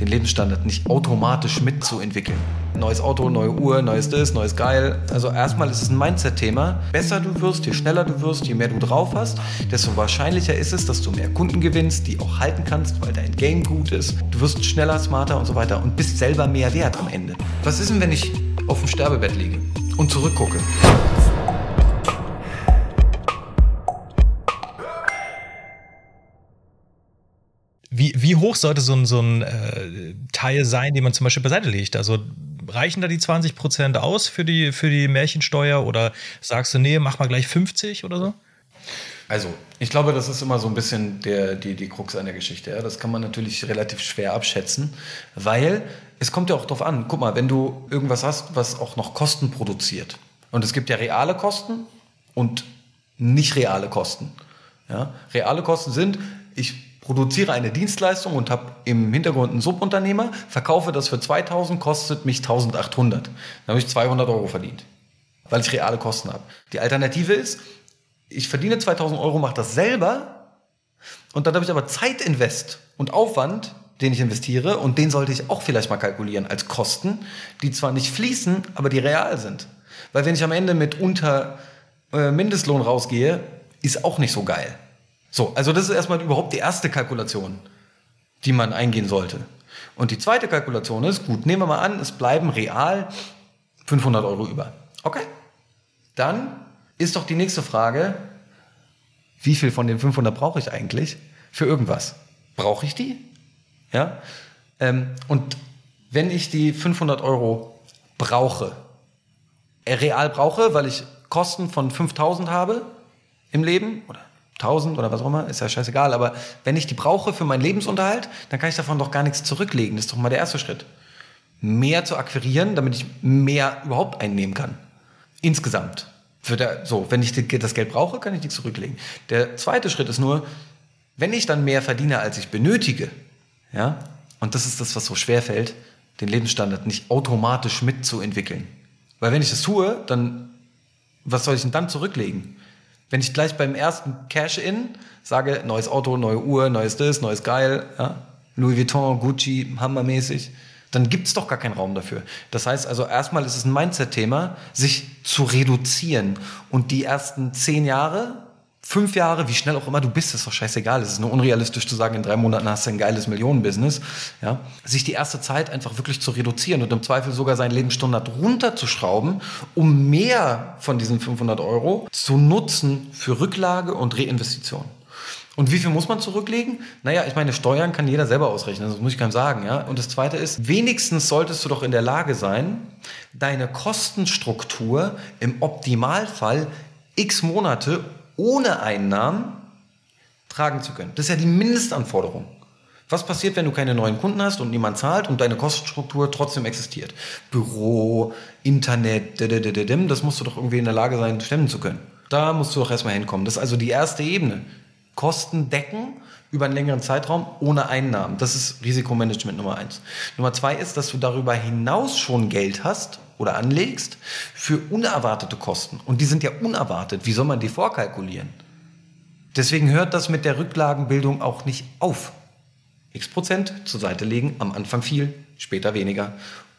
den Lebensstandard nicht automatisch mitzuentwickeln. Neues Auto, neue Uhr, neues das, neues Geil. Also erstmal ist es ein Mindset-Thema. Besser du wirst, je schneller du wirst, je mehr du drauf hast, desto wahrscheinlicher ist es, dass du mehr Kunden gewinnst, die auch halten kannst, weil dein Game gut ist. Du wirst schneller, smarter und so weiter und bist selber mehr wert am Ende. Was ist denn, wenn ich auf dem Sterbebett liege und zurückgucke? Wie, wie hoch sollte so ein, so ein äh, Teil sein, den man zum Beispiel beiseite legt? Also reichen da die 20 Prozent aus für die, für die Märchensteuer oder sagst du, nee, mach mal gleich 50 oder so? Also, ich glaube, das ist immer so ein bisschen der, die, die Krux an der Geschichte. Ja? Das kann man natürlich relativ schwer abschätzen, weil es kommt ja auch darauf an. Guck mal, wenn du irgendwas hast, was auch noch Kosten produziert. Und es gibt ja reale Kosten und nicht reale Kosten. Ja? Reale Kosten sind, ich produziere eine Dienstleistung und habe im Hintergrund einen Subunternehmer, verkaufe das für 2000, kostet mich 1800. Dann habe ich 200 Euro verdient, weil ich reale Kosten habe. Die Alternative ist, ich verdiene 2000 Euro, mache das selber und dann habe ich aber Zeitinvest und Aufwand, den ich investiere und den sollte ich auch vielleicht mal kalkulieren als Kosten, die zwar nicht fließen, aber die real sind. Weil wenn ich am Ende mit unter äh, Mindestlohn rausgehe, ist auch nicht so geil. So, also das ist erstmal überhaupt die erste Kalkulation, die man eingehen sollte. Und die zweite Kalkulation ist, gut, nehmen wir mal an, es bleiben real 500 Euro über. Okay. Dann ist doch die nächste Frage, wie viel von den 500 brauche ich eigentlich für irgendwas? Brauche ich die? Ja. Ähm, und wenn ich die 500 Euro brauche, äh, real brauche, weil ich Kosten von 5000 habe im Leben oder 1000 oder was auch immer, ist ja scheißegal, aber wenn ich die brauche für meinen Lebensunterhalt, dann kann ich davon doch gar nichts zurücklegen. Das ist doch mal der erste Schritt. Mehr zu akquirieren, damit ich mehr überhaupt einnehmen kann. Insgesamt. Für der, so, wenn ich das Geld brauche, kann ich die zurücklegen. Der zweite Schritt ist nur, wenn ich dann mehr verdiene, als ich benötige, ja, und das ist das, was so schwer fällt, den Lebensstandard nicht automatisch mitzuentwickeln. Weil wenn ich das tue, dann, was soll ich denn dann zurücklegen? Wenn ich gleich beim ersten Cash-In sage, neues Auto, neue Uhr, neues das, neues Geil, ja, Louis Vuitton, Gucci, hammermäßig, dann gibt es doch gar keinen Raum dafür. Das heißt also, erstmal ist es ein Mindset-Thema, sich zu reduzieren. Und die ersten zehn Jahre fünf Jahre, wie schnell auch immer du bist, ist doch scheißegal. Es ist nur unrealistisch zu sagen, in drei Monaten hast du ein geiles Millionenbusiness. Ja? Sich die erste Zeit einfach wirklich zu reduzieren und im Zweifel sogar seinen Lebensstandard runterzuschrauben, um mehr von diesen 500 Euro zu nutzen für Rücklage und Reinvestition. Und wie viel muss man zurücklegen? Naja, ich meine, Steuern kann jeder selber ausrechnen, das muss ich keinem sagen. Ja? Und das Zweite ist, wenigstens solltest du doch in der Lage sein, deine Kostenstruktur im Optimalfall x Monate ohne Einnahmen tragen zu können. Das ist ja die Mindestanforderung. Was passiert, wenn du keine neuen Kunden hast und niemand zahlt und deine Kostenstruktur trotzdem existiert? Büro, Internet, das musst du doch irgendwie in der Lage sein, stemmen zu können. Da musst du doch erstmal hinkommen. Das ist also die erste Ebene. Kosten decken über einen längeren Zeitraum ohne Einnahmen. Das ist Risikomanagement Nummer eins. Nummer zwei ist, dass du darüber hinaus schon Geld hast, oder anlegst für unerwartete Kosten. Und die sind ja unerwartet. Wie soll man die vorkalkulieren? Deswegen hört das mit der Rücklagenbildung auch nicht auf. X Prozent zur Seite legen, am Anfang viel, später weniger.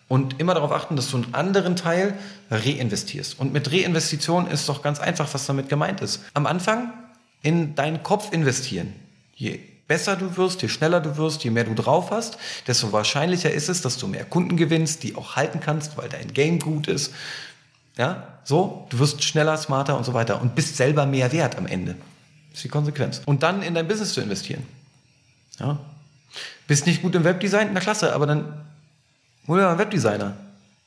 Und immer darauf achten, dass du einen anderen Teil reinvestierst. Und mit Reinvestition ist doch ganz einfach, was damit gemeint ist. Am Anfang in deinen Kopf investieren. Je besser du wirst, je schneller du wirst, je mehr du drauf hast, desto wahrscheinlicher ist es, dass du mehr Kunden gewinnst, die auch halten kannst, weil dein Game gut ist. Ja, so, du wirst schneller, smarter und so weiter und bist selber mehr wert am Ende. Das ist die Konsequenz. Und dann in dein Business zu investieren. Ja. Bist nicht gut im Webdesign? Na klasse, aber dann hol dir einen Webdesigner.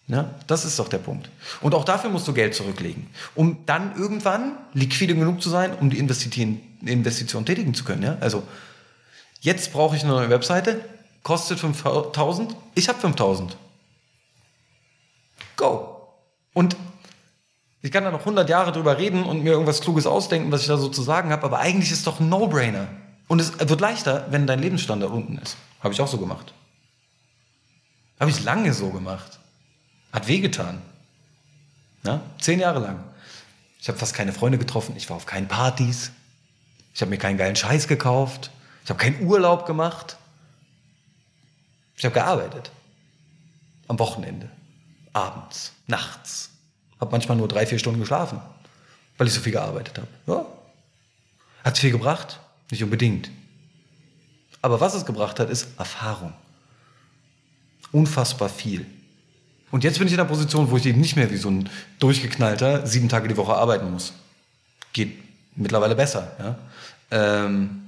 Ja, das ist doch der Punkt. Und auch dafür musst du Geld zurücklegen, um dann irgendwann liquide genug zu sein, um die Investition, tätigen zu können. Ja? Also Jetzt brauche ich eine neue Webseite, kostet 5000, ich habe 5000. Go. Und ich kann da noch 100 Jahre drüber reden und mir irgendwas Kluges ausdenken, was ich da so zu sagen habe, aber eigentlich ist es doch ein No-Brainer. Und es wird leichter, wenn dein Lebensstandard unten ist. Habe ich auch so gemacht. Habe ich lange so gemacht. Hat wehgetan. Ja? Zehn Jahre lang. Ich habe fast keine Freunde getroffen, ich war auf keinen Partys, ich habe mir keinen geilen Scheiß gekauft, ich habe keinen Urlaub gemacht. Ich habe gearbeitet. Am Wochenende. Abends. Nachts. Habe manchmal nur drei, vier Stunden geschlafen, weil ich so viel gearbeitet habe. Ja. Hat es viel gebracht? Nicht unbedingt. Aber was es gebracht hat, ist Erfahrung. Unfassbar viel. Und jetzt bin ich in der Position, wo ich eben nicht mehr wie so ein durchgeknallter sieben Tage die Woche arbeiten muss. Geht mittlerweile besser. Ja? Ähm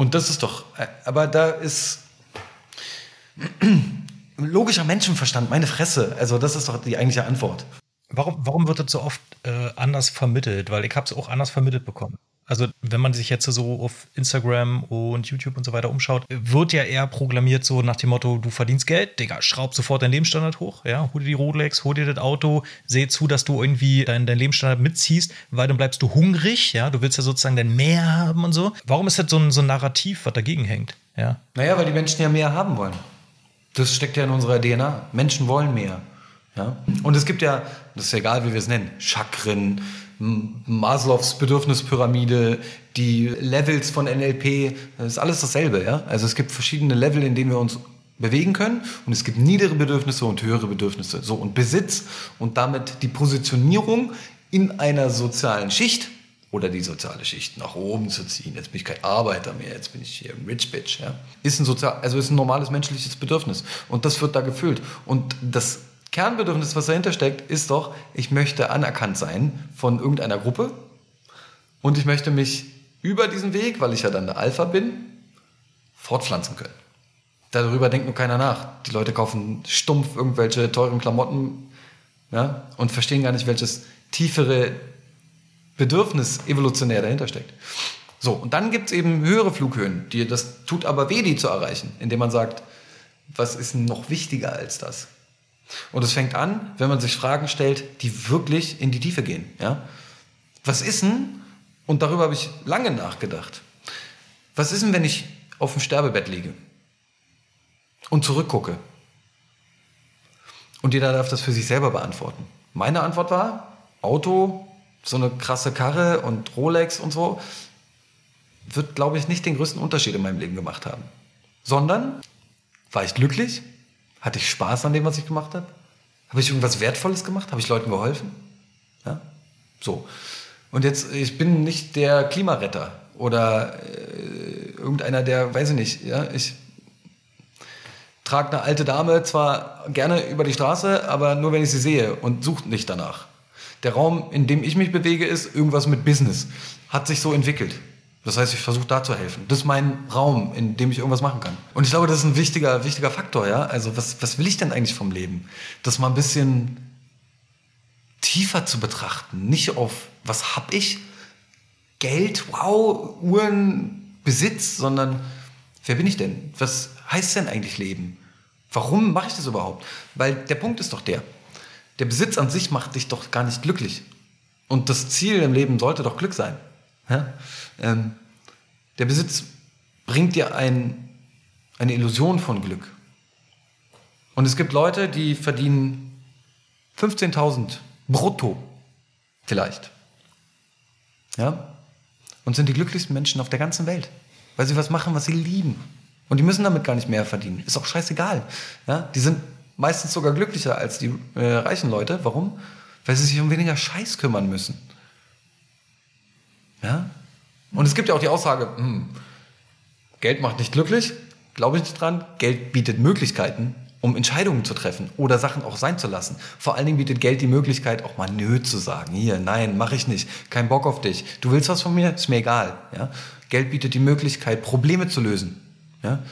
und das ist doch, äh, aber da ist logischer Menschenverstand, meine Fresse. Also das ist doch die eigentliche Antwort. Warum, warum wird das so oft äh, anders vermittelt? Weil ich habe es auch anders vermittelt bekommen. Also wenn man sich jetzt so auf Instagram und YouTube und so weiter umschaut, wird ja eher programmiert so nach dem Motto, du verdienst Geld, Digga, schraub sofort deinen Lebensstandard hoch, ja, hol dir die Rolex, hol dir das Auto, seh zu, dass du irgendwie deinen dein Lebensstandard mitziehst, weil dann bleibst du hungrig, ja, du willst ja sozusagen dein Mehr haben und so. Warum ist das so ein, so ein Narrativ, was dagegen hängt? Ja. Naja, weil die Menschen ja mehr haben wollen. Das steckt ja in unserer DNA. Menschen wollen mehr. Ja? Und es gibt ja, das ist egal, wie wir es nennen, Chakren, Maslows Bedürfnispyramide, die Levels von NLP, das ist alles dasselbe. Ja? Also es gibt verschiedene Level, in denen wir uns bewegen können und es gibt niedere Bedürfnisse und höhere Bedürfnisse. So und Besitz und damit die Positionierung in einer sozialen Schicht oder die soziale Schicht nach oben zu ziehen. Jetzt bin ich kein Arbeiter mehr, jetzt bin ich hier ein Rich Bitch. Ja? Ist ein sozial, also ist ein normales menschliches Bedürfnis und das wird da gefüllt und das Kernbedürfnis, was dahinter steckt, ist doch, ich möchte anerkannt sein von irgendeiner Gruppe und ich möchte mich über diesen Weg, weil ich ja dann der Alpha bin, fortpflanzen können. Darüber denkt nur keiner nach. Die Leute kaufen stumpf irgendwelche teuren Klamotten ja, und verstehen gar nicht, welches tiefere Bedürfnis evolutionär dahinter steckt. So, und dann gibt es eben höhere Flughöhen, die, das tut aber weh, die zu erreichen, indem man sagt, was ist noch wichtiger als das? Und es fängt an, wenn man sich Fragen stellt, die wirklich in die Tiefe gehen. Ja? Was ist denn, und darüber habe ich lange nachgedacht, was ist denn, wenn ich auf dem Sterbebett liege und zurückgucke? Und jeder darf das für sich selber beantworten. Meine Antwort war, Auto, so eine krasse Karre und Rolex und so, wird, glaube ich, nicht den größten Unterschied in meinem Leben gemacht haben. Sondern war ich glücklich? Hatte ich Spaß an dem, was ich gemacht habe? Habe ich irgendwas Wertvolles gemacht? Habe ich Leuten geholfen? Ja? So. Und jetzt, ich bin nicht der Klimaretter oder äh, irgendeiner, der, weiß ich nicht, ja, ich trage eine alte Dame zwar gerne über die Straße, aber nur wenn ich sie sehe und suche nicht danach. Der Raum, in dem ich mich bewege, ist irgendwas mit Business. Hat sich so entwickelt. Das heißt, ich versuche da zu helfen. Das ist mein Raum, in dem ich irgendwas machen kann. Und ich glaube, das ist ein wichtiger, wichtiger Faktor, ja. Also, was, was will ich denn eigentlich vom Leben? Das mal ein bisschen tiefer zu betrachten. Nicht auf, was hab ich? Geld, wow, Uhren, Besitz, sondern wer bin ich denn? Was heißt denn eigentlich Leben? Warum mache ich das überhaupt? Weil der Punkt ist doch der, der Besitz an sich macht dich doch gar nicht glücklich. Und das Ziel im Leben sollte doch Glück sein. Ja? Ähm, der Besitz bringt dir ein, eine Illusion von Glück. Und es gibt Leute, die verdienen 15.000 brutto vielleicht. Ja? Und sind die glücklichsten Menschen auf der ganzen Welt, weil sie was machen, was sie lieben. Und die müssen damit gar nicht mehr verdienen. Ist auch scheißegal. Ja? Die sind meistens sogar glücklicher als die äh, reichen Leute. Warum? Weil sie sich um weniger Scheiß kümmern müssen. Ja? Und es gibt ja auch die Aussage, hm, Geld macht nicht glücklich, glaube ich nicht dran. Geld bietet Möglichkeiten, um Entscheidungen zu treffen oder Sachen auch sein zu lassen. Vor allen Dingen bietet Geld die Möglichkeit, auch mal Nö zu sagen. Hier, nein, mache ich nicht, kein Bock auf dich. Du willst was von mir? Ist mir egal. Ja? Geld bietet die Möglichkeit, Probleme zu lösen. Ja?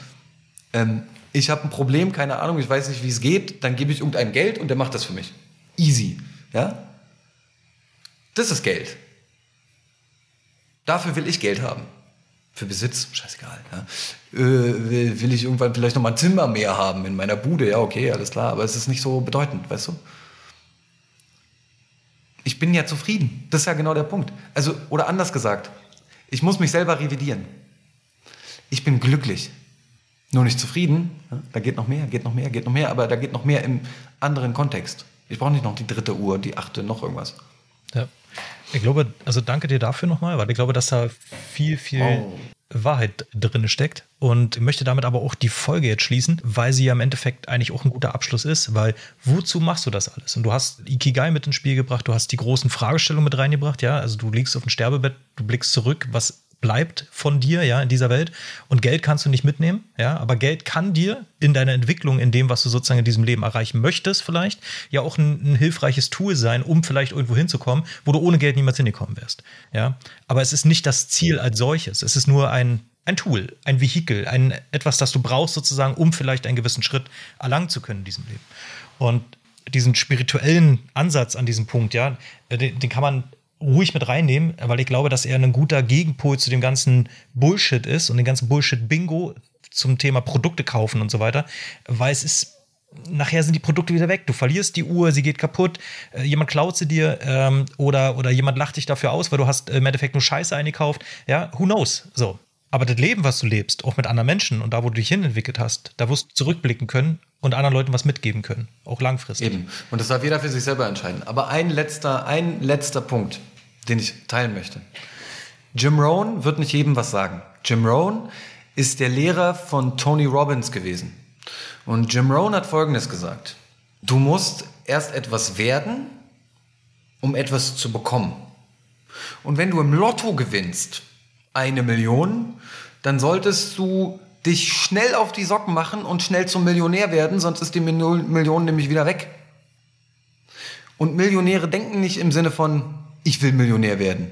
Ähm, ich habe ein Problem, keine Ahnung, ich weiß nicht, wie es geht, dann gebe ich irgendeinem Geld und der macht das für mich. Easy. Ja? Das ist Geld. Dafür will ich Geld haben. Für Besitz, scheißegal. Ja? Äh, will ich irgendwann vielleicht noch mal ein Zimmer mehr haben in meiner Bude? Ja, okay, alles klar, aber es ist nicht so bedeutend, weißt du? Ich bin ja zufrieden. Das ist ja genau der Punkt. Also, oder anders gesagt, ich muss mich selber revidieren. Ich bin glücklich. Nur nicht zufrieden. Da geht noch mehr, geht noch mehr, geht noch mehr, aber da geht noch mehr im anderen Kontext. Ich brauche nicht noch die dritte Uhr, die achte, noch irgendwas. Ja. Ich glaube, also danke dir dafür nochmal, weil ich glaube, dass da viel, viel, oh. Wahrheit drin steckt und möchte damit aber auch die Folge jetzt schließen, weil sie ja im Endeffekt eigentlich auch ein guter Abschluss ist, weil wozu machst du das alles? Und du hast Ikigai mit ins Spiel gebracht, du hast die großen Fragestellungen mit reingebracht, ja, also du liegst auf dem Sterbebett, du blickst zurück, was bleibt von dir, ja, in dieser Welt. Und Geld kannst du nicht mitnehmen, ja, aber Geld kann dir in deiner Entwicklung, in dem, was du sozusagen in diesem Leben erreichen möchtest, vielleicht, ja auch ein, ein hilfreiches Tool sein, um vielleicht irgendwo hinzukommen, wo du ohne Geld niemals hingekommen wärst, ja. Aber es ist nicht das Ziel als solches. Es ist nur ein, ein Tool, ein Vehikel, ein, etwas, das du brauchst sozusagen, um vielleicht einen gewissen Schritt erlangen zu können in diesem Leben. Und diesen spirituellen Ansatz an diesem Punkt, ja, den, den kann man ruhig mit reinnehmen, weil ich glaube, dass er ein guter Gegenpol zu dem ganzen Bullshit ist und den ganzen Bullshit-Bingo zum Thema Produkte kaufen und so weiter, weil es ist nachher sind die Produkte wieder weg. Du verlierst die Uhr, sie geht kaputt, äh, jemand klaut sie dir ähm, oder, oder jemand lacht dich dafür aus, weil du hast im Endeffekt nur Scheiße eingekauft. Ja, who knows? So. Aber das Leben, was du lebst, auch mit anderen Menschen und da, wo du dich hinentwickelt hast, da wirst du zurückblicken können und anderen Leuten was mitgeben können, auch langfristig. Eben. Und das darf jeder für sich selber entscheiden. Aber ein letzter, ein letzter Punkt, den ich teilen möchte. Jim Rohn wird nicht jedem was sagen. Jim Rohn ist der Lehrer von Tony Robbins gewesen. Und Jim Rohn hat Folgendes gesagt. Du musst erst etwas werden, um etwas zu bekommen. Und wenn du im Lotto gewinnst, eine Million, dann solltest du dich schnell auf die Socken machen und schnell zum Millionär werden, sonst ist die Million nämlich wieder weg. Und Millionäre denken nicht im Sinne von, ich will Millionär werden.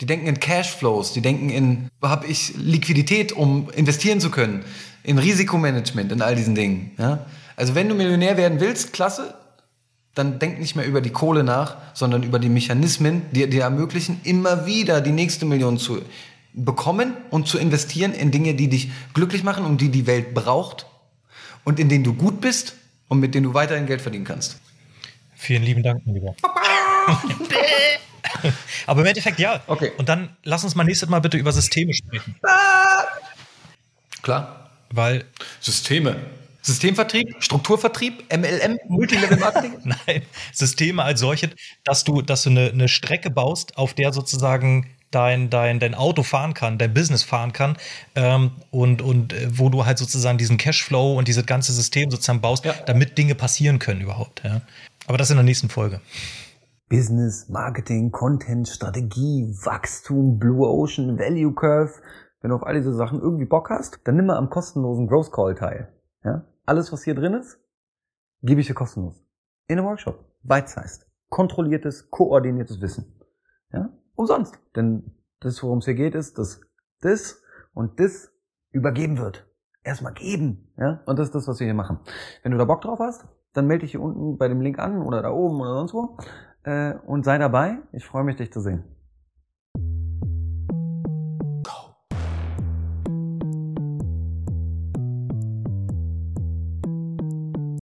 Die denken in Cashflows, die denken in, habe ich Liquidität, um investieren zu können, in Risikomanagement, in all diesen Dingen. Ja? Also wenn du Millionär werden willst, klasse, dann denk nicht mehr über die Kohle nach, sondern über die Mechanismen, die dir ermöglichen, immer wieder die nächste Million zu bekommen und zu investieren in Dinge, die dich glücklich machen und die die Welt braucht und in denen du gut bist und mit denen du weiterhin Geld verdienen kannst. Vielen lieben Dank, mein Lieber. Aber im Endeffekt ja. Okay. Und dann lass uns mal nächstes Mal bitte über Systeme sprechen. Klar. Weil. Systeme. Systemvertrieb, Strukturvertrieb, MLM, Multilevel Marketing? Nein, Systeme als solche, dass du, dass du eine, eine Strecke baust, auf der sozusagen dein, dein, dein Auto fahren kann, dein Business fahren kann ähm, und, und äh, wo du halt sozusagen diesen Cashflow und dieses ganze System sozusagen baust, ja. damit Dinge passieren können überhaupt. Ja. Aber das in der nächsten Folge. Business, Marketing, Content, Strategie, Wachstum, Blue Ocean, Value Curve. Wenn du auf all diese Sachen irgendwie Bock hast, dann nimm mal am kostenlosen Growth Call teil. Ja? Alles, was hier drin ist, gebe ich dir kostenlos. In einem Workshop. Bite-sized. Kontrolliertes, koordiniertes Wissen. Umsonst. Denn das, worum es hier geht, ist, dass das und das übergeben wird. Erstmal geben. Ja? Und das ist das, was wir hier machen. Wenn du da Bock drauf hast, dann melde dich hier unten bei dem Link an oder da oben oder sonst wo äh, und sei dabei. Ich freue mich, dich zu sehen.